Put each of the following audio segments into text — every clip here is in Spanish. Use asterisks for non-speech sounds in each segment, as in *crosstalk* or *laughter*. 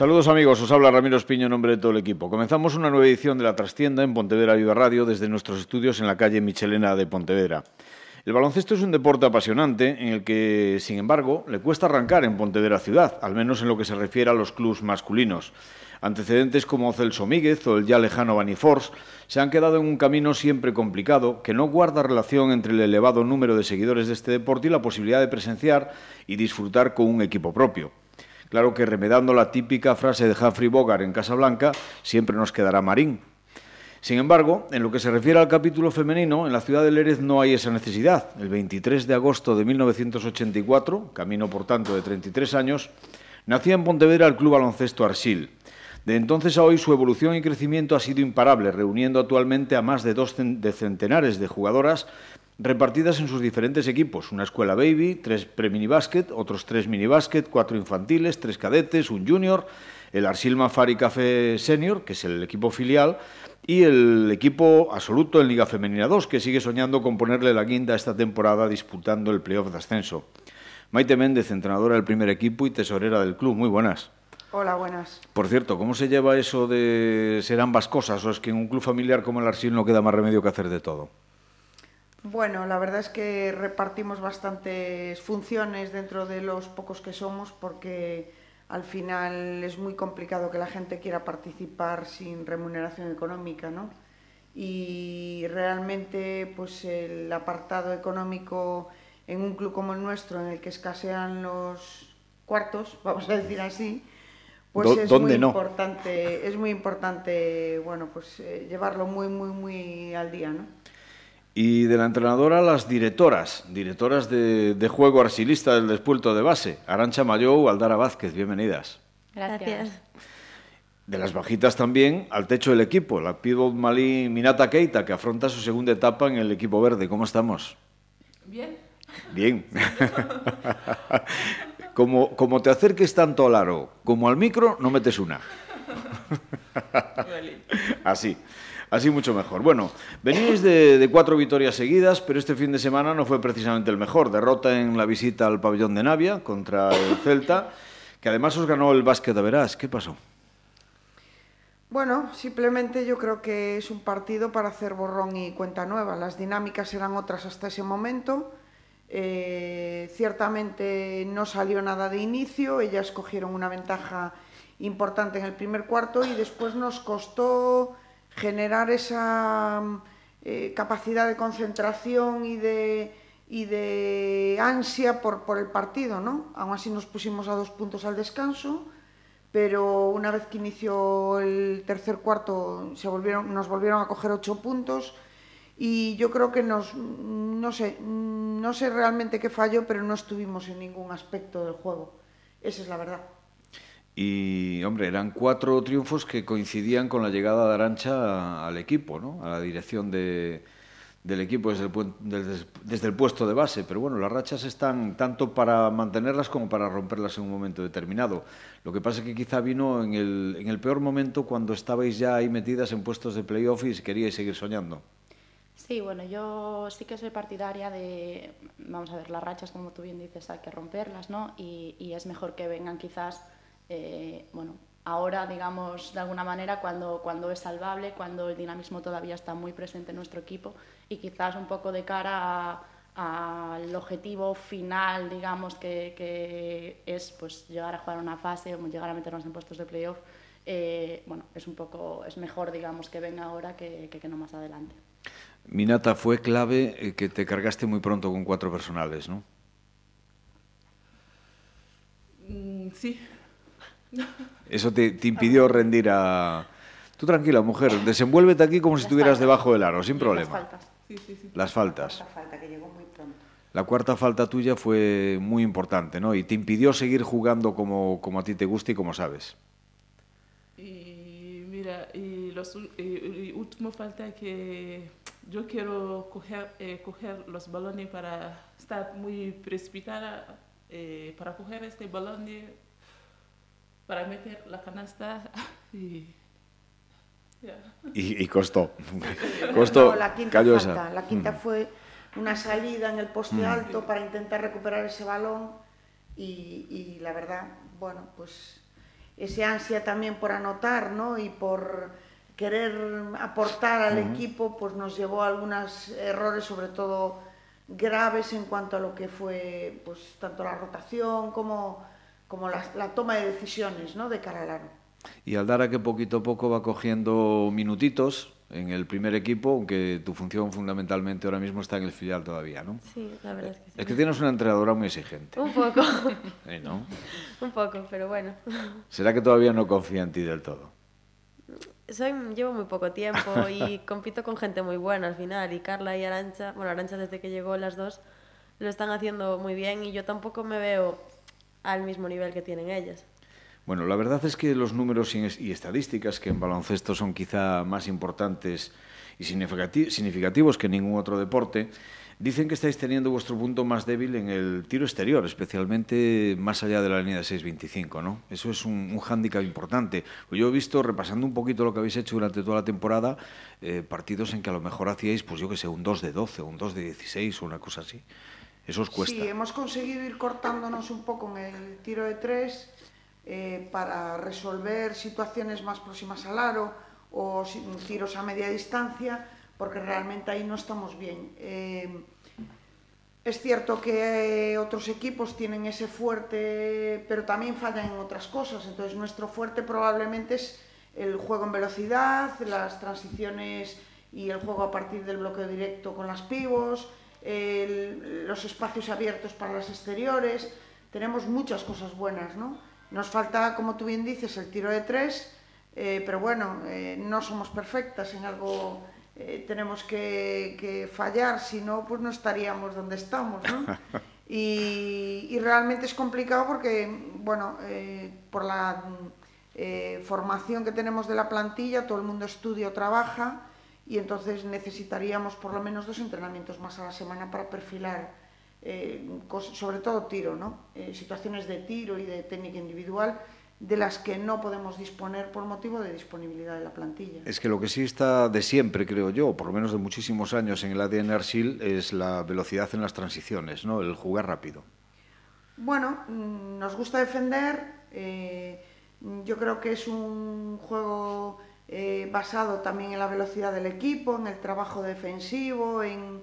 Saludos amigos, os habla Ramiro Espiño en nombre de todo el equipo. Comenzamos una nueva edición de La Trastienda en Pontevedra Viva Radio desde nuestros estudios en la calle Michelena de Pontevedra. El baloncesto es un deporte apasionante en el que, sin embargo, le cuesta arrancar en Pontevedra ciudad, al menos en lo que se refiere a los clubes masculinos. Antecedentes como Celso Míguez o el ya lejano Banifors se han quedado en un camino siempre complicado que no guarda relación entre el elevado número de seguidores de este deporte y la posibilidad de presenciar y disfrutar con un equipo propio. Claro que remedando la típica frase de Humphrey Bogart en Casablanca, siempre nos quedará Marín. Sin embargo, en lo que se refiere al capítulo femenino, en la ciudad de Lérez no hay esa necesidad. El 23 de agosto de 1984, camino por tanto de 33 años, nacía en Pontevedra el Club Baloncesto Arsil. De entonces a hoy su evolución y crecimiento ha sido imparable, reuniendo actualmente a más de dos centenares de jugadoras repartidas en sus diferentes equipos, una escuela baby, tres pre-minibásquet, otros tres minibásquet, cuatro infantiles, tres cadetes, un junior, el Arsil Mafari Café Senior, que es el equipo filial, y el equipo absoluto en Liga Femenina 2, que sigue soñando con ponerle la guinda esta temporada disputando el playoff de ascenso. Maite Méndez, entrenadora del primer equipo y tesorera del club. Muy buenas. Hola, buenas. Por cierto, ¿cómo se lleva eso de ser ambas cosas? ¿O es que en un club familiar como el Arsil no queda más remedio que hacer de todo? Bueno, la verdad es que repartimos bastantes funciones dentro de los pocos que somos porque al final es muy complicado que la gente quiera participar sin remuneración económica, ¿no? Y realmente pues el apartado económico en un club como el nuestro en el que escasean los cuartos, *laughs* vamos a decir así, pues es muy importante, es muy importante, bueno, pues eh, llevarlo muy muy muy al día, ¿no? Y de la entrenadora, las directoras, directoras de, juego arsilista del despuelto de base, Arancha Mayou, Aldara Vázquez, bienvenidas. Gracias. De las bajitas también al techo del equipo, la pivot malí Minata Keita, que afronta su segunda etapa en el equipo verde. ¿Cómo estamos? Bien. Bien. *laughs* como, como te acerques tanto al aro como al micro, no metes una. *laughs* Así. Así mucho mejor. Bueno, venís de, cuatro victorias seguidas, pero este fin de semana no fue precisamente el mejor. Derrota en la visita al pabellón de Navia contra el Celta, que además os ganó el básquet de Verás. ¿Qué pasó? Bueno, simplemente yo creo que es un partido para hacer borrón y cuenta nueva. Las dinámicas eran otras hasta ese momento. Eh, ciertamente no salió nada de inicio, ellas cogieron una ventaja importante en el primer cuarto y después nos costó generar esa eh, capacidad de concentración y de, y de ansia por, por, el partido, ¿no? Aún así nos pusimos a dos puntos al descanso, pero una vez que inició el tercer cuarto se volvieron, nos volvieron a coger ocho puntos y yo creo que nos, no sé, no sé realmente qué falló, pero no estuvimos en ningún aspecto del juego. Esa es la verdad. Y, hombre, eran cuatro triunfos que coincidían con la llegada de Arancha al equipo, ¿no? a la dirección de, del equipo desde el, puesto de base. Pero bueno, las rachas están tanto para mantenerlas como para romperlas en un momento determinado. Lo que pasa es que quizá vino en el, peor momento cuando estabais ya ahí metidas en puestos de playoff y queríais seguir soñando. Sí, bueno, yo sí que soy partidaria de, vamos a ver, las rachas, como tú bien dices, hay que romperlas, ¿no? Y es mejor que vengan quizás eh, bueno, ahora, digamos, de alguna manera, cuando, cuando es salvable, cuando el dinamismo todavía está muy presente en nuestro equipo y quizás un poco de cara al objetivo final, digamos, que, que, es pues, llegar a jugar una fase o llegar a meternos en puestos de playoff, eh, bueno, es un poco, es mejor, digamos, que venga ahora que, que, no más adelante. Minata, fue clave eh, que te cargaste muy pronto con cuatro personales, ¿no? Mm, sí, eso te, impidió rendir a... Tú tranquila, mujer, desenvuélvete aquí como si estuvieras debajo del aro, sin problema. Las faltas. Las faltas. La falta que llegó muy pronto. La cuarta falta tuya fue muy importante, ¿no? Y te impidió seguir jugando como, como a ti te gusta y como sabes. Y mira, y los y, último falta que yo quiero coger, eh, coger los balones para estar muy precipitada eh, para coger este balón para meter la canasta *laughs* y y, y, costó. *laughs* costó. No, la quinta falta. La quinta mm. fue una salida en el poste mm. alto para intentar recuperar ese balón y, y, la verdad, bueno, pues ese ansia también por anotar, ¿no? Y por querer aportar al mm. equipo, pues nos llevó a algunos errores, sobre todo graves en cuanto a lo que fue, pues tanto la rotación como, como la, la toma de decisiones, ¿no? De cara al aro. Y Aldara que poquito a poco va cogiendo minutitos en el primer equipo, aunque tu función fundamentalmente ahora mismo está en el filial todavía, ¿no? Sí, la verdad es que sí. Es que tienes una entrenadora muy exigente. Un poco. *laughs* ¿Eh, ¿no? Un poco, pero bueno. ¿Será que todavía no confía en ti del todo? Soy, llevo muy poco tiempo y *laughs* compito con gente muy buena al final. Y Carla y Arancha, bueno, Arancha desde que llegó las dos, lo están haciendo muy bien y yo tampoco me veo al mismo nivel que tienen ellas. Bueno, la verdad es que los números y estadísticas que en baloncesto son quizá más importantes y significativos que en ningún otro deporte, dicen que estáis teniendo vuestro punto más débil en el tiro exterior, especialmente más allá de la línea de 6.25, ¿no? Eso es un, un hándicap importante. Yo he visto, repasando un poquito lo que habéis hecho durante toda la temporada, eh, partidos en que a lo mejor hacíais, pues yo que sé, un 2 de 12, un 2 de 16 o una cosa así. Eso os cuesta. Sí, hemos conseguido ir cortándonos un poco en el tiro de 3 eh, para resolver situaciones más próximas al aro o tiros a media distancia, porque realmente ahí no estamos bien. Eh, es cierto que otros equipos tienen ese fuerte, pero también fallan en otras cosas. Entonces nuestro fuerte probablemente es el juego en velocidad, las transiciones y el juego a partir del bloqueo directo con las pivos, el, los espacios abiertos para las exteriores. Tenemos muchas cosas buenas, ¿no? Nos falta, como tú bien dices, el tiro de tres, eh, pero bueno, eh, no somos perfectas, en algo eh, tenemos que, que, fallar, si no, pues no estaríamos donde estamos, ¿no? *laughs* Y, y realmente es complicado porque, bueno, por la formación que tenemos de la plantilla, todo el mundo estudia o trabaja y entonces necesitaríamos por lo menos dos entrenamientos más a la semana para perfilar eh, sobre todo tiro, ¿no? Eh, situaciones de tiro y de técnica individual de las que no podemos disponer por motivo de disponibilidad de la plantilla. Es que lo que sí está de siempre, creo yo, por lo menos de muchísimos años en el ADN Arsil, es la velocidad en las transiciones, ¿no? el jugar rápido. Bueno, mm, nos gusta defender, eh, yo creo que es un juego eh, basado también en la velocidad del equipo, en el trabajo defensivo, en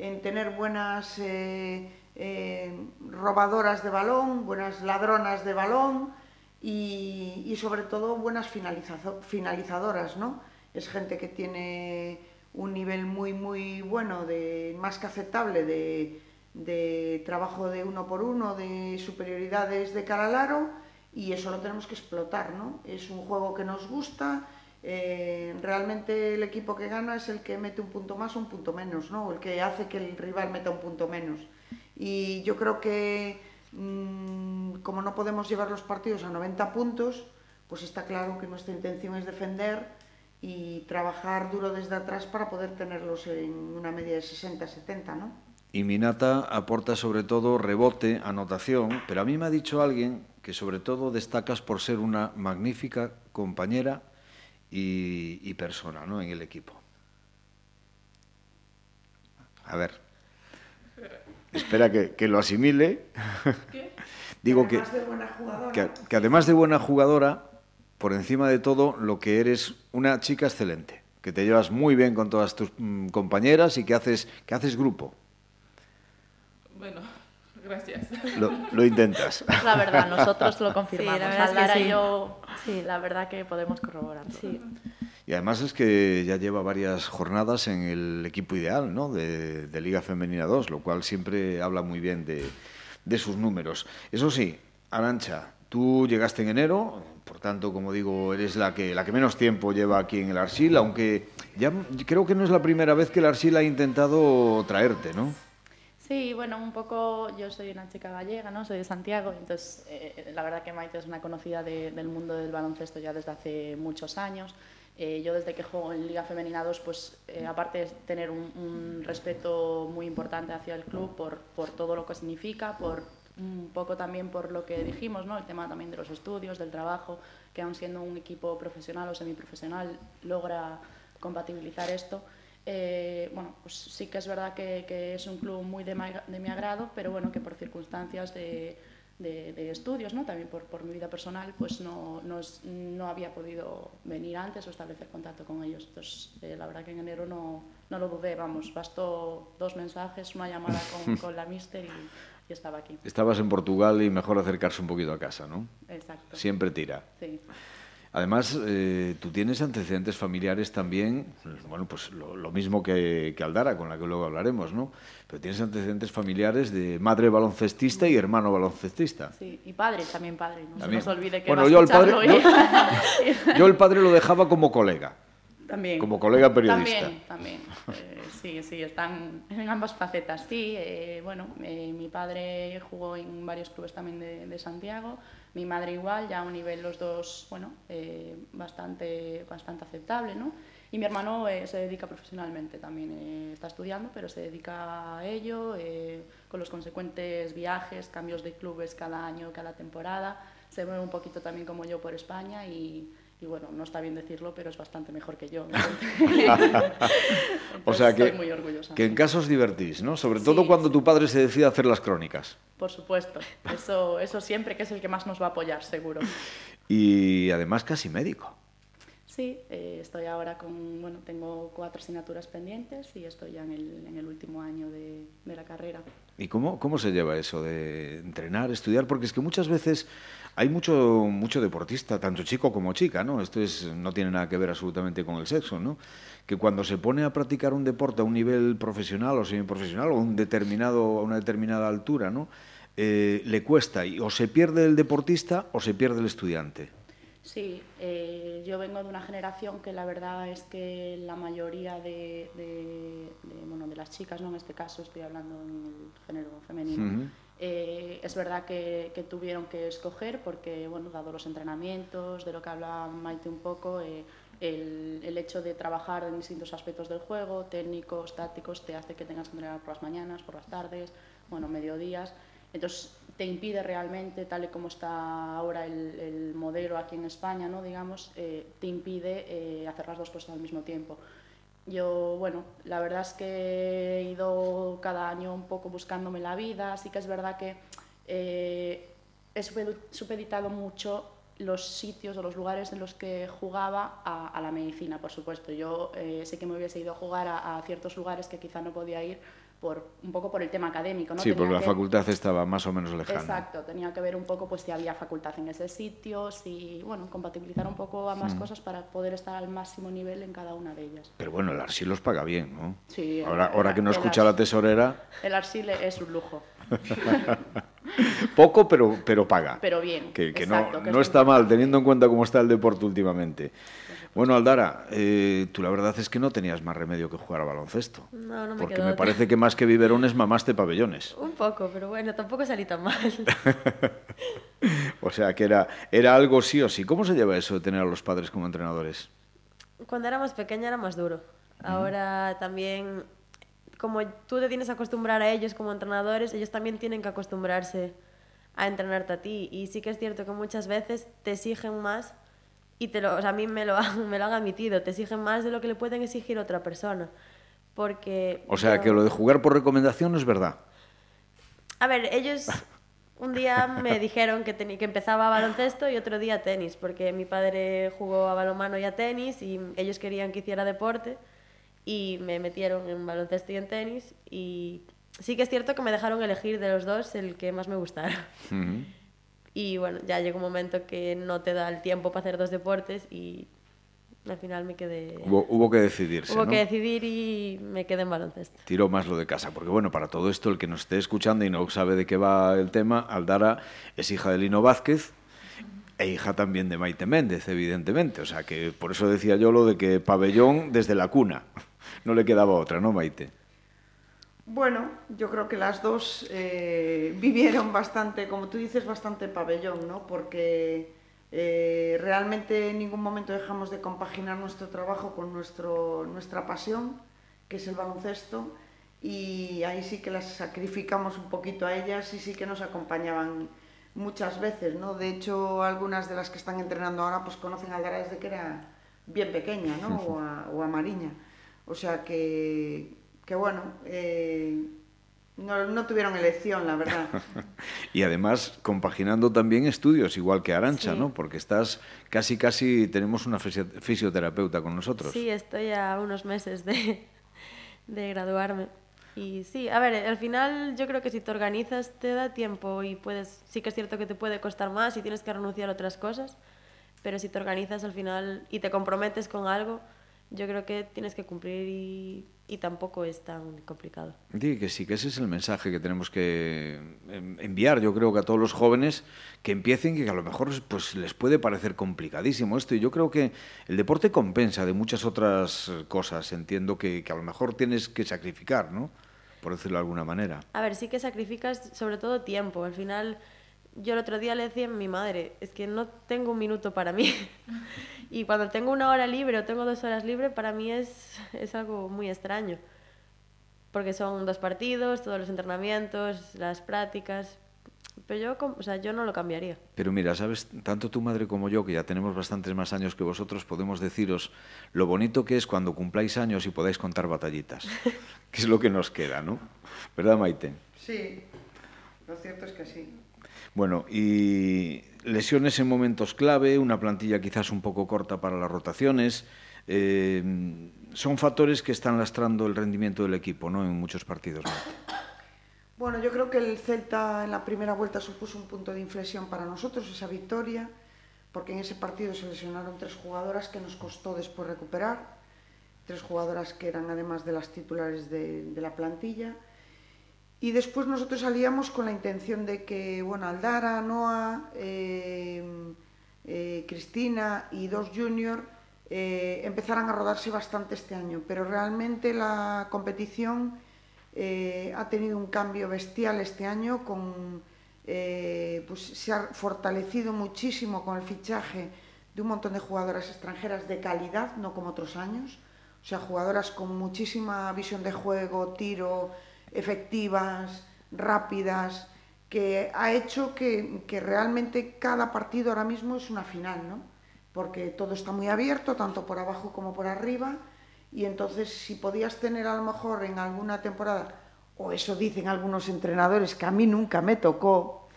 en tener buenas eh, eh, robadoras de balón, buenas ladronas de balón y, y sobre todo buenas finalizadoras, ¿no? Es gente que tiene un nivel muy, muy bueno, de, más que aceptable, de, de trabajo de uno por uno, de superioridades de cara al aro y eso lo tenemos que explotar, ¿no? Es un juego que nos gusta, Eh, realmente el equipo que gana es el que mete un punto más o un punto menos, ¿no? El que hace que el rival meta un punto menos. Y yo creo que mmm, como no podemos llevar los partidos a 90 puntos, pues está claro que nuestra intención es defender y trabajar duro desde atrás para poder tenerlos en una media de 60-70, ¿no? Y Minata aporta sobre todo rebote, anotación, pero a mí me ha dicho alguien que sobre todo destacas por ser una magnífica compañera y, y persona ¿no? en el equipo. A ver, espera que, que lo asimile. ¿Qué? *laughs* Digo que, que, que además de buena jugadora, por encima de todo, lo que eres una chica excelente, que te llevas muy bien con todas tus mm, compañeras y que haces, que haces grupo. Bueno, gracias. Lo, lo intentas. *laughs* La verdad, nosotros lo confirmamos. Sí, la verdad es que Aldara sí. y yo, sí, la verdad que podemos corroborar. Sí. Y además es que ya lleva varias jornadas en el equipo ideal ¿no? de, de Liga Femenina 2, lo cual siempre habla muy bien de, de sus números. Eso sí, Arancha, tú llegaste en enero, por tanto, como digo, eres la que, la que menos tiempo lleva aquí en el Arsil, aunque ya creo que no es la primera vez que el Arsil ha intentado traerte, ¿no? Sí, bueno, un poco, yo soy una chica gallega, ¿no? Soy de Santiago, entonces eh, la verdad que Maite es una conocida de, del mundo del baloncesto ya desde hace muchos años. Eh, yo desde que juego en Liga Femenina 2, pues eh, aparte de tener un, respeto muy importante hacia el club por, por todo lo que significa, por un poco también por lo que dijimos, ¿no? El tema también de los estudios, del trabajo, que aun siendo un equipo profesional o semiprofesional logra compatibilizar esto. Eh, bueno, pues sí que es verdad que, que es un club muy de, ma, de mi agrado, pero bueno, que por circunstancias de, de, de estudios, ¿no? también por, por, mi vida personal, pues no, no, es, no, había podido venir antes o establecer contacto con ellos. Entonces, eh, la verdad que en enero no, no, lo dudé, vamos, bastó dos mensajes, una llamada con, *laughs* con la Mister y, y, estaba aquí. Estabas en Portugal y mejor acercarse un poquito a casa, ¿no? Exacto. Siempre tira. Sí. Además, eh, tú tienes antecedentes familiares también, bueno, pues lo, lo mismo que, que, Aldara, con la que luego hablaremos, ¿no? Pero tienes antecedentes familiares de madre baloncestista y hermano baloncestista. Sí, y padre, también padre, no también. se nos olvide que bueno, yo el padre, yo, *laughs* yo el padre lo dejaba como colega. También. Como colega periodista. También, también. Eh, sí, sí, están en ambas facetas. Sí, eh, bueno, eh, mi padre jugó en varios clubes también de, de, Santiago, mi madre igual, ya a un nivel los dos, bueno, eh, bastante, bastante aceptable, ¿no? Y mi hermano eh, se dedica profesionalmente también, eh, está estudiando, pero se dedica a ello, con los consecuentes viajes, cambios de clubes cada año, cada temporada. Se mueve un poquito también como yo por España y, y bueno, no está bien decirlo, pero es bastante mejor que yo. *laughs* o sea que, estoy muy orgullosa. que en casa os divertís, ¿no? Sobre todo sí, cuando sí. tu padre se decide hacer las crónicas. Por supuesto, eso, eso siempre que es el que más nos va a apoyar, seguro. *laughs* Y además casi médico. Sí, eh, estoy ahora con, bueno, tengo cuatro asignaturas pendientes y estoy ya en el, en el último año de, de la carrera. ¿Y cómo, cómo se lleva eso de entrenar, estudiar? Porque es que muchas veces hay mucho, mucho deportista, tanto chico como chica, ¿no? Esto es, no tiene nada que ver absolutamente con el sexo, ¿no? Que cuando se pone a practicar un deporte a un nivel profesional o semiprofesional o un determinado, a una determinada altura, ¿no? Eh, le cuesta y o se pierde el deportista o se pierde el estudiante. Sí, eh, yo vengo de una generación que la verdad es que la mayoría de, de, de, bueno, de las chicas, ¿no? en este caso estoy hablando en el género femenino, uh -huh. eh, es verdad que, que, tuvieron que escoger porque, bueno, dado los entrenamientos, de lo que habla Maite un poco, eh, el, el, hecho de trabajar en distintos aspectos del juego, técnicos, tácticos, te hace que tengas que entrenar por las mañanas, por las tardes, bueno, mediodías. Entonces, te impide realmente, tal y como está ahora el, el modelo aquí en España, ¿no? digamos, eh, te impide eh, hacer las dos cosas al mismo tiempo. Yo, bueno, la verdad es que he ido cada año un poco buscándome la vida, así que es verdad que eh, he supeditado mucho los sitios o los lugares en los que jugaba a, a la medicina, por supuesto. Yo eh, sé que me hubiese ido a jugar a, a ciertos lugares que quizá no podía ir por, un poco por el tema académico. ¿no? Sí, tenía porque la que... facultad estaba más o menos lejana. Exacto, tenía que ver un poco pues, si había facultad en ese sitio, si, bueno, compatibilizar un poco ambas mm. cosas para poder estar al máximo nivel en cada una de ellas. Pero bueno, el Arsil los paga bien, ¿no? Sí. Ahora, el, ahora que no escucha la tesorera... El Arsil es un lujo. *laughs* Poco, pero, pero paga. Pero bien. Que, que exacto, no, que no está mal, teniendo en cuenta cómo está el deporte últimamente. Bueno, Aldara, eh, tú la verdad es que no tenías más remedio que jugar a baloncesto. No, no me Porque quedó me otra. parece que más que biberones mamaste pabellones. *laughs* Un poco, pero bueno, tampoco salí tan mal. *laughs* o sea, que era, era algo sí o sí. ¿Cómo se lleva eso de tener a los padres como entrenadores? Cuando era más pequeña era más duro. Ahora mm. también, como tú te tienes que acostumbrar a ellos como entrenadores, ellos también tienen que acostumbrarse a entrenarte a ti. Y sí que es cierto que muchas veces te exigen más y te lo, o sea, a mí me lo, *laughs* me lo han admitido, te exigen más de lo que le pueden exigir otra persona. Porque... O sea, que lo de jugar por recomendación no es verdad. A ver, ellos *laughs* un día me dijeron que, que empezaba baloncesto y otro día tenis, porque mi padre jugó a balonmano y a tenis y ellos querían que hiciera deporte y me metieron en baloncesto y en tenis y sí que es cierto que me dejaron elegir de los dos el que más me gustara. Uh -huh. Y bueno, ya llegó un momento que no te da el tiempo para hacer dos deportes y al final me quedé... Hubo, hubo que decidirse, Hubo ¿no? que decidir y me quedé en baloncesto. Tiró más lo de casa, porque bueno, para todo esto, el que nos esté escuchando y no sabe de qué va el tema, Aldara es hija de Lino Vázquez, e hija también de Maite Méndez, evidentemente. O sea, que por eso decía yo lo de que pabellón desde la cuna. *laughs* No le quedaba otra, ¿no, Maite? Bueno, yo creo que las dos eh, *laughs* vivieron bastante, como tú dices, bastante pabellón, ¿no? Porque eh, realmente en ningún momento dejamos de compaginar nuestro trabajo con nuestro, nuestra pasión, que es el baloncesto, y ahí sí que las sacrificamos un poquito a ellas y sí que nos acompañaban muchas veces, ¿no? De hecho, algunas de las que están entrenando ahora pues conocen a Aldara desde que era bien pequeña, ¿no? *laughs* O a, o a Mariña. O sea que, que bueno, eh, no, no, tuvieron elección, la verdad. *laughs* y además compaginando también estudios, igual que Arancha, sí. ¿no? Porque estás casi, casi, tenemos una fisioterapeuta con nosotros. Sí, estoy a unos meses de, *laughs* de graduarme. Y sí, a ver, al final yo creo que si te organizas te da tiempo y puedes, sí que es cierto que te puede costar más y tienes que renunciar a otras cosas, pero si te organizas al final y te comprometes con algo, yo creo que tienes que cumplir y, y tampoco es tan complicado. Sí, que sí, que ese es el mensaje que tenemos que enviar, yo creo que a todos los jóvenes que empiecen, que a lo mejor pues, les puede parecer complicadísimo esto, y yo creo que el deporte compensa de muchas otras cosas, entiendo que, que a lo mejor tienes que sacrificar, ¿no? Por decirlo de alguna manera. A ver, sí que sacrificas sobre todo tiempo, al final yo el otro día le decía a mi madre, es que no tengo un minuto para mí. *laughs* y cuando tengo una hora libre o tengo dos horas libre, para mí es, es algo muy extraño. Porque son dos partidos, todos los entrenamientos, las prácticas. Pero yo, o sea, yo no lo cambiaría. Pero mira, sabes, tanto tu madre como yo, que ya tenemos bastantes más años que vosotros, podemos deciros lo bonito que es cuando cumpláis años y podáis contar batallitas, *laughs* que es lo que nos queda, ¿no? ¿Verdad, Maite? Sí, lo cierto es que sí. Bueno, y lesiones en momentos clave, una plantilla quizás un poco corta para las rotaciones, eh, son factores que están lastrando el rendimiento del equipo ¿no? en muchos partidos. ¿no? Bueno, yo creo que el Celta en la primera vuelta supuso un punto de inflexión para nosotros, esa victoria, porque en ese partido se lesionaron tres jugadoras que nos costó después recuperar, tres jugadoras que eran además de las titulares de la plantilla. Y después nosotros salíamos con la intención de que, bueno, Aldara, Noah, eh, eh, Cristina y dos junior eh, empezaran a rodarse bastante este año, pero realmente la competición ha tenido un cambio bestial este año, con, pues se ha fortalecido muchísimo con el fichaje de un montón de jugadoras extranjeras de calidad, no como otros años, o sea, jugadoras con muchísima visión de juego, tiro, efectivas, rápidas, que ha hecho que, que, realmente cada partido ahora mismo es una final, ¿no? Porque todo está muy abierto, tanto por abajo como por arriba, y entonces si podías tener a lo mejor en alguna temporada, o eso dicen algunos entrenadores, que a mí nunca me tocó,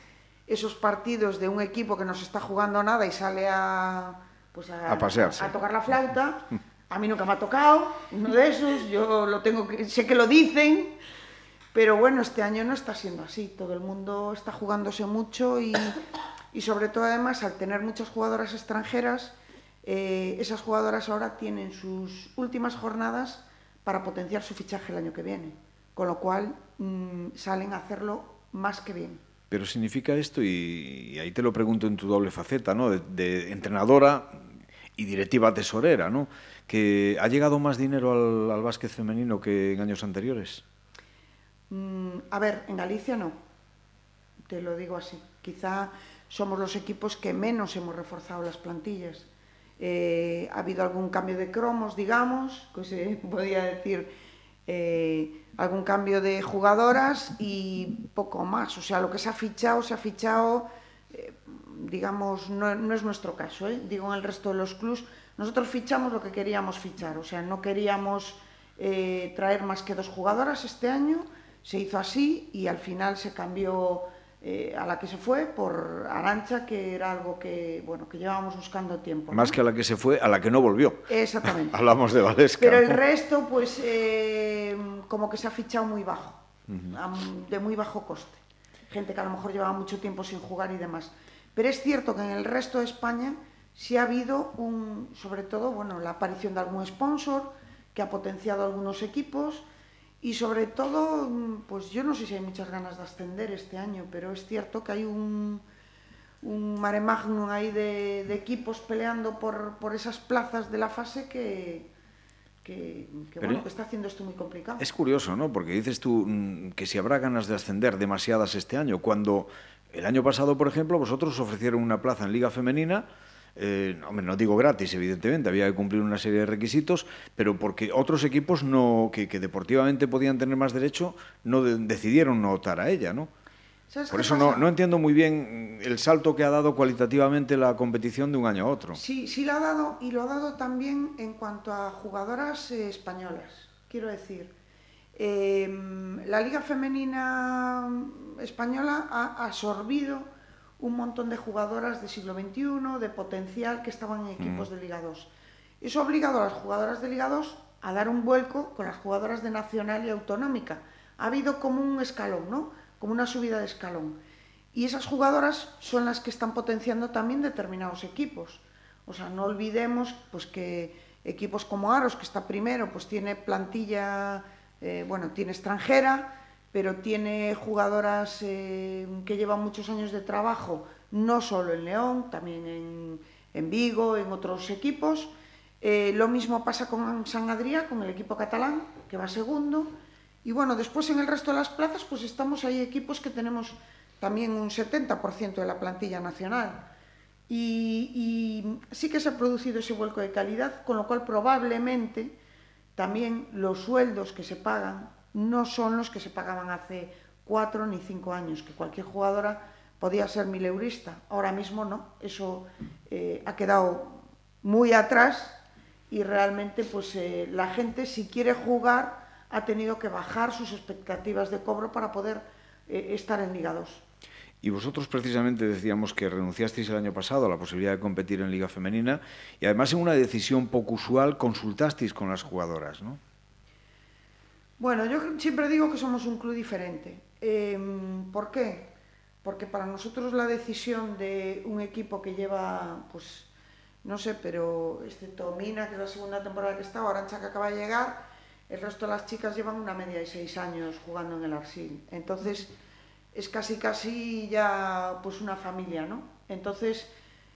esos partidos de un equipo que no se está jugando nada y sale a, pues a, a pasearse. a, a tocar la flauta, a mí nunca me ha tocado uno de esos, yo lo tengo que, sé que lo dicen, pero bueno, este año no está siendo así. Todo el mundo está jugándose mucho y, y sobre todo además al tener muchas jugadoras extranjeras, eh, esas jugadoras ahora tienen sus últimas jornadas para potenciar su fichaje el año que viene. Con lo cual mmm, salen a hacerlo más que bien. Pero significa esto, y, y ahí te lo pregunto en tu doble faceta, ¿no? de, de entrenadora y directiva tesorera, ¿no? que ha llegado más dinero al, al básquet femenino que en años anteriores. Mm, a ver, en Galicia no, te lo digo así. Quizá somos los equipos que menos hemos reforzado las plantillas. Eh, ha habido algún cambio de cromos, digamos, *laughs* que se podía decir eh, algún cambio de jugadoras y poco más. O sea, lo que se ha fichado, se ha fichado, eh, digamos, no, no, es nuestro caso, ¿eh? digo en el resto de los clubs. Nosotros fichamos lo que queríamos fichar, o sea, no queríamos eh, traer más que dos jugadoras este año se hizo así y al final se cambió eh, a la que se fue por Arancha, que era algo que, bueno, que llevábamos buscando tiempo. Más que a la que se fue, a la que no volvió. Exactamente. *laughs* Hablamos de Valesca. Pero el resto, pues, eh, como que se ha fichado muy bajo, uh -huh. de muy bajo coste. Gente que a lo mejor llevaba mucho tiempo sin jugar y demás. Pero es cierto que en el resto de España sí ha habido, un, sobre todo, bueno, la aparición de algún sponsor que ha potenciado algunos equipos, Y sobre todo, pues yo no sé si hay muchas ganas de ascender este año, pero es cierto que hay un, un mare magnum ahí de, de equipos peleando por, por, esas plazas de la fase que, que, que bueno, que está haciendo esto muy complicado. Es curioso, ¿no? Porque dices tú mm, que si habrá ganas de ascender demasiadas este año, cuando el año pasado, por ejemplo, vosotros os ofrecieron una plaza en Liga Femenina eh, no digo gratis, evidentemente, había que cumplir una serie de requisitos, pero porque otros equipos no, que, que deportivamente podían tener más derecho no de, decidieron no optar a ella, ¿no? Por eso no, no, entiendo muy bien el salto que ha dado cualitativamente la competición de un año a otro. Sí, sí lo ha dado y lo ha dado también en cuanto a jugadoras eh, españolas. Quiero decir, eh, la Liga Femenina Española ha absorbido un montón de jugadoras de siglo XXI, de potencial, que estaban en equipos mm. de Liga 2. Eso ha obligado a las jugadoras de Liga 2 a dar un vuelco con las jugadoras de Nacional y Autonómica. Ha habido como un escalón, ¿no? Como una subida de escalón. Y esas jugadoras son las que están potenciando también determinados equipos. O sea, no olvidemos pues, que equipos como Aros, que está primero, pues tiene plantilla, eh, bueno, tiene extranjera, pero tiene jugadoras eh, que llevan muchos años de trabajo, no solo en León, también en, Vigo, en otros equipos. Eh, lo mismo pasa con San Adrià, con el equipo catalán, que va segundo. Y bueno, después en el resto de las plazas, pues estamos ahí equipos que tenemos también un 70% de la plantilla nacional. Y, sí que se ha producido ese vuelco de calidad, con lo cual probablemente también los sueldos que se pagan no son los que se pagaban hace cuatro ni cinco años, que cualquier jugadora podía ser mileurista. Ahora mismo no, eso eh, ha quedado muy atrás y realmente pues eh, la gente si quiere jugar ha tenido que bajar sus expectativas de cobro para poder eh, estar en Liga 2. Y vosotros precisamente decíamos que renunciasteis el año pasado a la posibilidad de competir en Liga Femenina y además en una decisión poco usual consultasteis con las jugadoras, ¿no? Bueno, yo siempre digo que somos un club diferente. Eh, ¿Por qué? Porque para nosotros la decisión de un equipo que lleva, pues, no sé, pero excepto Mina, que es la segunda temporada que está, o Arancha que acaba de llegar, el resto de las chicas llevan una media de seis años jugando en el Arsil. Entonces, es casi casi ya pues una familia, ¿no? Entonces,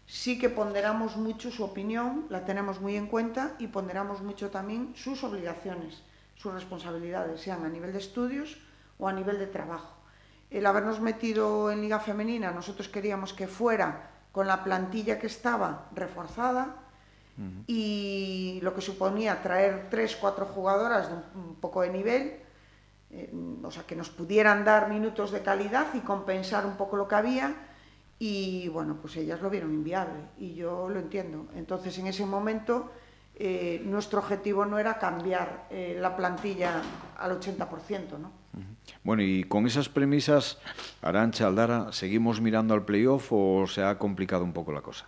sí que ponderamos mucho su opinión, la tenemos muy en cuenta y ponderamos mucho también sus obligaciones sus responsabilidades, sean a nivel de estudios o a nivel de trabajo. El habernos metido en Liga Femenina, nosotros queríamos que fuera con la plantilla que estaba reforzada uh -huh. y lo que suponía traer tres, cuatro jugadoras de un, poco de nivel, eh, o sea, que nos pudieran dar minutos de calidad y compensar un poco lo que había. Y bueno, pues ellas lo vieron inviable y yo lo entiendo. Entonces, en ese momento eh, nuestro objetivo no era cambiar eh, la plantilla al 80%. ¿no? Bueno, y con esas premisas, Arancha, Aldara, ¿seguimos mirando al playoff o se ha complicado un poco la cosa?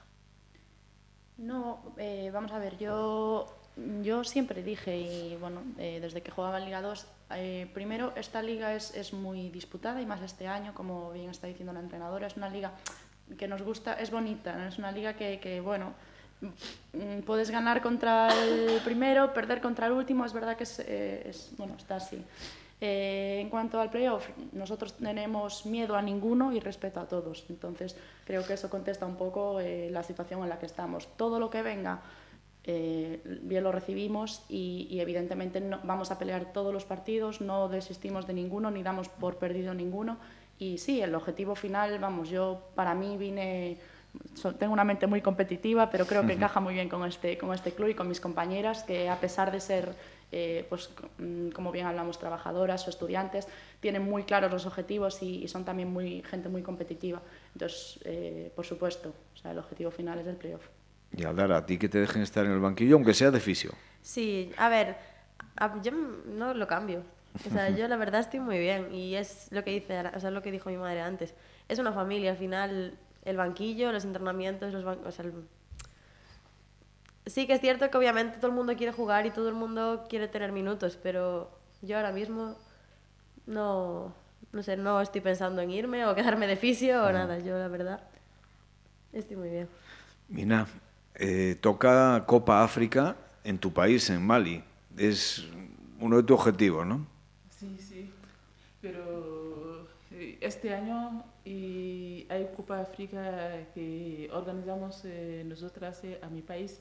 No, eh, vamos a ver, yo, yo siempre dije, y bueno, eh, desde que jugaba en Liga 2, eh, primero, esta liga es, es muy disputada y más este año, como bien está diciendo la entrenadora, es una liga que nos gusta, es bonita, ¿no? es una liga que, que bueno, puedes ganar contra el primero, perder contra el último, es verdad que es, eh, es bueno, está así. Eh, en cuanto al playoff, nosotros tenemos miedo a ninguno y respeto a todos. Entonces, creo que eso contesta un poco eh, la situación en la que estamos. Todo lo que venga, eh, bien lo recibimos y, y evidentemente no, vamos a pelear todos los partidos, no desistimos de ninguno ni damos por perdido ninguno. Y sí, el objetivo final, vamos, yo para mí vine tengo una mente muy competitiva, pero creo que encaja muy bien con este, con este club y con mis compañeras, que a pesar de ser, eh, pues, mm, como bien hablamos, trabajadoras o estudiantes, tienen muy claros los objetivos y, y son también muy, gente muy competitiva. Entonces, eh, por supuesto, o sea, el objetivo final es el playoff. Y Aldara, a ti que te dejen estar en el banquillo, aunque sea de fisio. Sí, a ver, a, yo no lo cambio. O sea, yo la *laughs* verdad estoy muy bien y es lo que dice, o sea, lo que dijo mi madre antes. Es una familia, al final el banquillo, los entrenamientos, los ban o sea, el... Sí que es cierto que obviamente todo el mundo quiere jugar y todo el mundo quiere tener minutos, pero yo ahora mismo no, no sé, no estoy pensando en irme o quedarme de fisio o nada. Yo la verdad estoy muy bien. Mina, eh, toca Copa África en tu país, en Mali. Es uno de tus objetivos, ¿no? Sí, sí. Pero este año y hay Copa África que organizamos eh, nosotras eh, a mi país.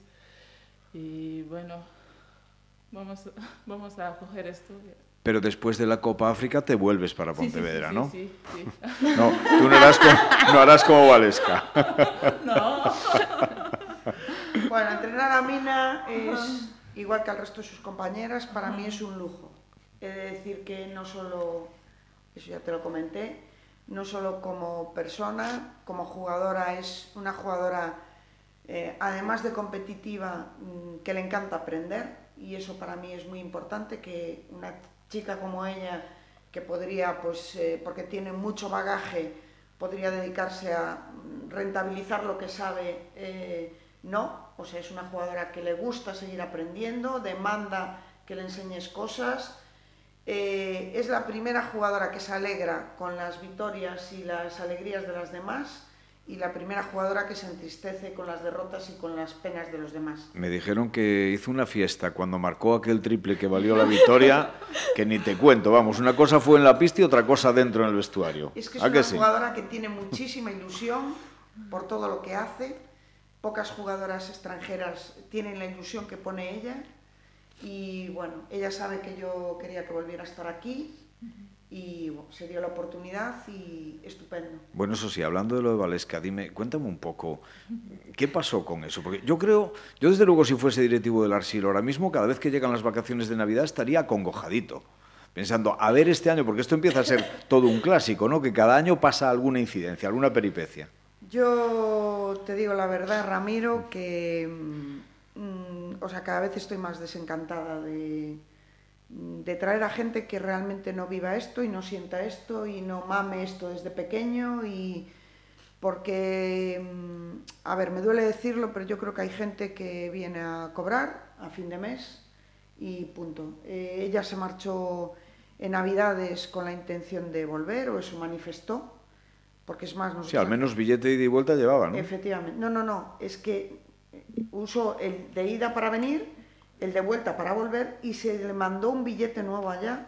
Y bueno, vamos, *laughs* vamos a coger esto. Pero después de la Copa África te vuelves para Pontevedra, sí, sí, ¿no? Sí, sí. No, tú no harás, como, no harás como Valesca. No. *laughs* Bueno, entrenar a Mina es igual que al resto de sus compañeras, para mí es un lujo. He de decir que no solo, eso ya te lo comenté, no solo como persona, como jugadora, es una jugadora, eh, además de competitiva, mm, que le encanta aprender, y eso para mí es muy importante, que una chica como ella, que podría, pues, eh, porque tiene mucho bagaje, podría dedicarse a mm, rentabilizar lo que sabe, eh, no, o sea, es una jugadora que le gusta seguir aprendiendo, demanda que le enseñes cosas, eh, es la primera jugadora que se alegra con las victorias y las alegrías de las demás y la primera jugadora que se entristece con las derrotas y con las penas de los demás. Me dijeron que hizo una fiesta cuando marcó aquel triple que valió la victoria, *laughs* que ni te cuento, vamos, una cosa fue en la pista y otra cosa dentro en el vestuario. Es que es ¿A una que sí? jugadora que tiene muchísima ilusión por todo lo que hace. Pocas jugadoras extranjeras tienen la ilusión que pone ella. Y bueno, ella sabe que yo quería que volviera a estar aquí y bueno, se dio la oportunidad y estupendo. Bueno, eso sí, hablando de lo de Valesca, dime, cuéntame un poco, ¿qué pasó con eso? Porque yo creo, yo desde luego si fuese directivo del Arsil ahora mismo, cada vez que llegan las vacaciones de Navidad estaría acongojadito, pensando, a ver este año, porque esto empieza a ser todo un clásico, ¿no? Que cada año pasa alguna incidencia, alguna peripecia. Yo te digo la verdad, Ramiro, que mm, o sea, cada vez estoy más desencantada de, de traer a gente que realmente no viva esto y no sienta esto y no mame esto desde pequeño y porque, mm, a ver, me duele decirlo, pero yo creo que hay gente que viene a cobrar a fin de mes y punto. Eh, ella se marchó en Navidades con la intención de volver, o eso manifestó, porque es más... Sí, al menos billete de ida y vuelta llevaba, ¿no? Efectivamente. No, no, no, es que usó el de ida para venir, el de vuelta para volver y se le mandó un billete nuevo allá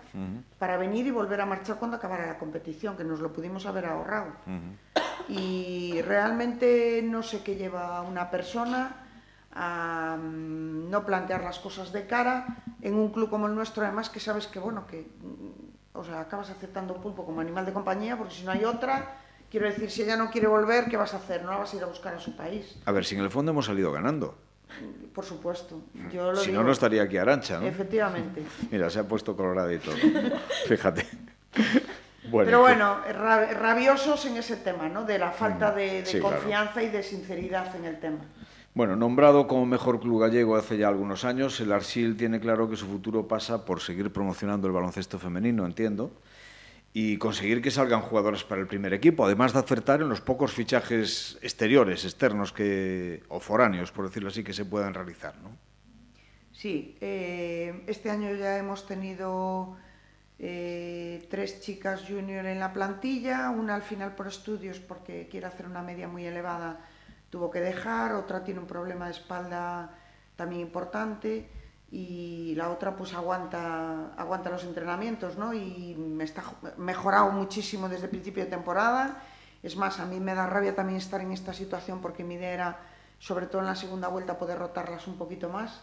para venir y volver a marchar cuando acabara la competición, que nos lo pudimos haber ahorrado. Y realmente no sé qué lleva una persona a mm, no plantear las cosas de cara en un club como el nuestro, además que sabes que, bueno, que mm, o sea, acabas aceptando un pulpo como animal de compañía, porque si no hay otra, quiero decir, si ella no quiere volver, ¿qué vas a hacer? No la vas a ir a buscar a su país, A ver, si en el fondo hemos salido ganando. por supuesto. Yo lo Si digo, no, no estaría aquí Arancha, ¿no? Efectivamente. *laughs* Mira, se ha puesto colorada y todo. *laughs* Fíjate. Bueno, Pero bueno, ra- rabiosos en ese tema, ¿no? De la falta de, de Sí, claro. confianza y de sinceridad en el tema. Bueno, nombrado como mejor club gallego hace ya algunos años, el Arsil tiene claro que su futuro pasa por seguir promocionando el baloncesto femenino, entiendo, y conseguir que salgan jugadoras para el primer equipo, además de acertar en los pocos fichajes exteriores, externos que, o foráneos, por decirlo así, que se puedan realizar. ¿no? Sí, eh, este año ya hemos tenido eh, tres chicas junior en la plantilla, una al final por estudios porque quiere hacer una media muy elevada tuvo que dejar, otra tiene un problema de espalda también importante y la otra pues aguanta, aguanta los entrenamientos, ¿no? Y me está mejorado muchísimo desde el principio de temporada. Es más, a mí me da rabia también estar en esta situación porque mi idea era, sobre todo en la segunda vuelta, poder rotarlas un poquito más.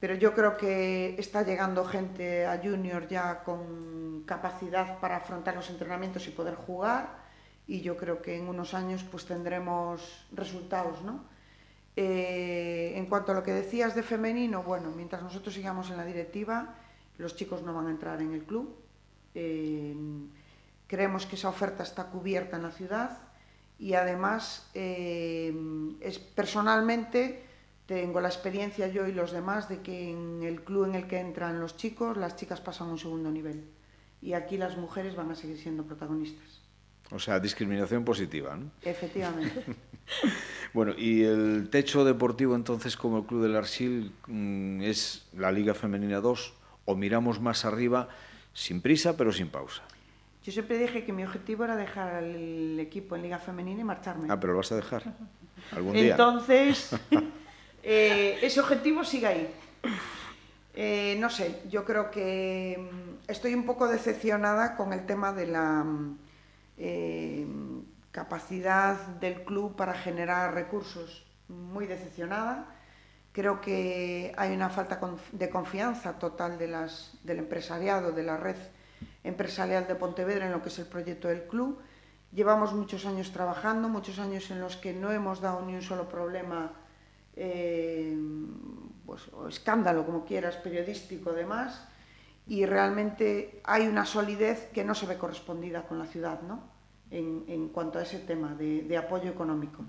Pero yo creo que está llegando gente a Junior ya con capacidad para afrontar los entrenamientos y poder jugar. Y yo creo que en unos años pues tendremos resultados, ¿no? Eh, en cuanto a lo que decías de femenino, bueno, mientras nosotros sigamos en la directiva, los chicos no van a entrar en el club. Eh, creemos que esa oferta está cubierta en la ciudad y además eh, es personalmente tengo la experiencia yo y los demás de que en el club en el que entran los chicos, las chicas pasan a un segundo nivel y aquí las mujeres van a seguir siendo protagonistas. O sea, discriminación positiva. ¿no? Efectivamente. *laughs* Bueno, y el techo deportivo entonces como el Club del Arsil mm, es la Liga Femenina 2 o miramos más arriba sin prisa pero sin pausa. Yo siempre dije que mi objetivo era dejar el equipo en Liga Femenina y marcharme. Ah, pero lo vas a dejar algún día. Entonces, *laughs* eh, ese objetivo sigue ahí. Eh, no sé, yo creo que mm, estoy un poco decepcionada con el tema de la mm, eh, capacidad del club para generar recursos. Muy decepcionada. Creo que hay una falta de confianza total de las, del empresariado, de la red empresarial de Pontevedra en lo que es el proyecto del club. Llevamos muchos años trabajando, muchos años en los que no hemos dado ni un solo problema eh, pues, o escándalo, como quieras, periodístico además, y realmente hay una solidez que no se ve correspondida con la ciudad, ¿no? En, cuanto a ese tema de, apoyo económico.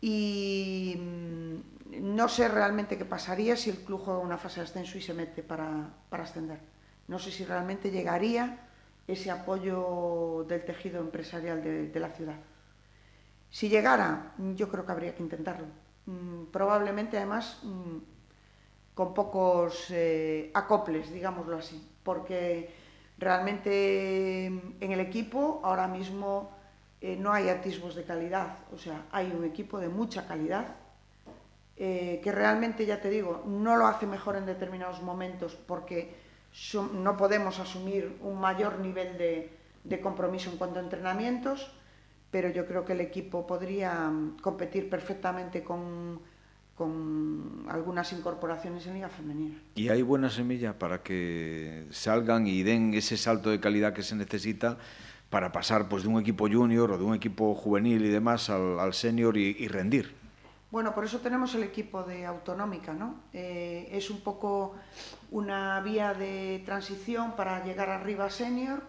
Y mm, no sé realmente qué pasaría si el club juega una fase de ascenso y se mete para, para ascender. No sé si realmente llegaría ese apoyo del tejido empresarial de, de la ciudad. Si llegara, yo creo que habría que intentarlo. Mm, probablemente además mm, con pocos eh, acoples, digámoslo así, porque realmente en el equipo ahora mismo eh, no hay atisbos de calidad, o sea, hay un equipo de mucha calidad eh, que realmente, ya te digo, no lo hace mejor en determinados momentos porque no podemos asumir un mayor nivel de, de compromiso en cuanto a entrenamientos, pero yo creo que el equipo podría mm, competir perfectamente con con algunas incorporaciones en Liga Femenina. ¿Y hay buena semilla para que salgan y den ese salto de calidad que se necesita para pasar pues, de un equipo junior o de un equipo juvenil y demás al, al senior y, y, rendir? Bueno, por eso tenemos el equipo de autonómica, ¿no? Eh, es un poco una vía de transición para llegar arriba a senior.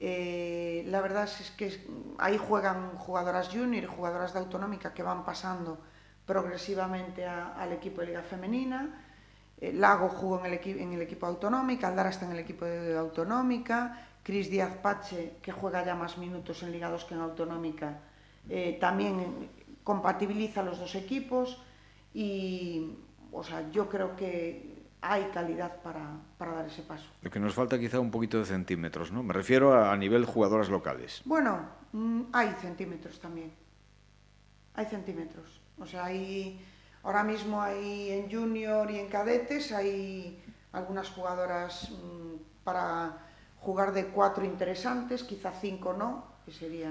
Eh, la verdad es que ahí juegan jugadoras junior y jugadoras de autonómica que van pasando progresivamente a, al equipo de Liga Femenina. Eh, Lago jugó en el, en el equipo autonómica, Aldara está en el equipo de autonómica, Cris Díaz Pache, que juega ya más minutos en Liga 2 que en autonómica, eh, también compatibiliza los dos equipos y o sea, yo creo que hay calidad para, para, dar ese paso. Lo que nos falta quizá un poquito de centímetros, ¿no? Me refiero a, a nivel jugadoras locales. Bueno, mmm, hay centímetros también. Hay centímetros. O sea, hay, ahora mismo hay en junior y en cadetes hay algunas jugadoras mmm, para jugar de cuatro interesantes, quizá cinco no, que sería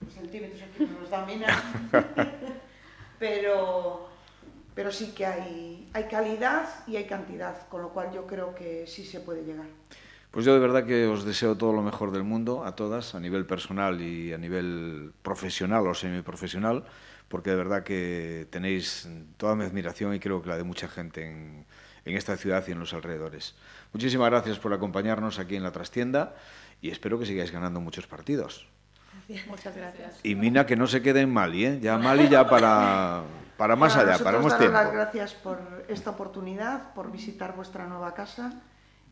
los centímetros aquí no nos da mina, *laughs* *laughs* pero, pero sí que hay, hay calidad y hay cantidad, con lo cual yo creo que sí se puede llegar. Pues yo de verdad que os deseo todo lo mejor del mundo a todas, a nivel personal y a nivel profesional o semiprofesional porque de verdad que tenéis toda mi admiración y creo que la de mucha gente en, en esta ciudad y en los alrededores. Muchísimas gracias por acompañarnos aquí en la trastienda y espero que sigáis ganando muchos partidos. Gracias. Muchas gracias. Y Mina, que no se quede en Mali, ¿eh? ya Mali ya para, para más bueno, allá, para más tiempo. las gracias por esta oportunidad, por visitar vuestra nueva casa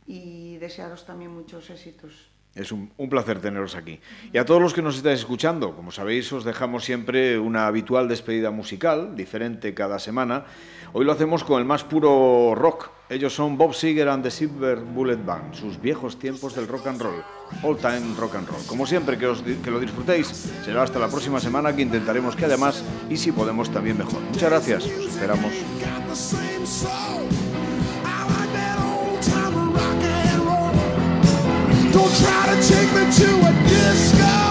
y desearos también muchos éxitos Es un, un, placer teneros aquí. Y a todos los que nos estáis escuchando, como sabéis, os dejamos siempre una habitual despedida musical, diferente cada semana. Hoy lo hacemos con el más puro rock. Ellos son Bob Seger and the Silver Bullet Band, sus viejos tiempos del rock and roll, all time rock and roll. Como siempre, que, os, que lo disfrutéis. Será hasta la próxima semana que intentaremos que además, y si podemos, también mejor. Muchas gracias. Os esperamos. take me to a disco.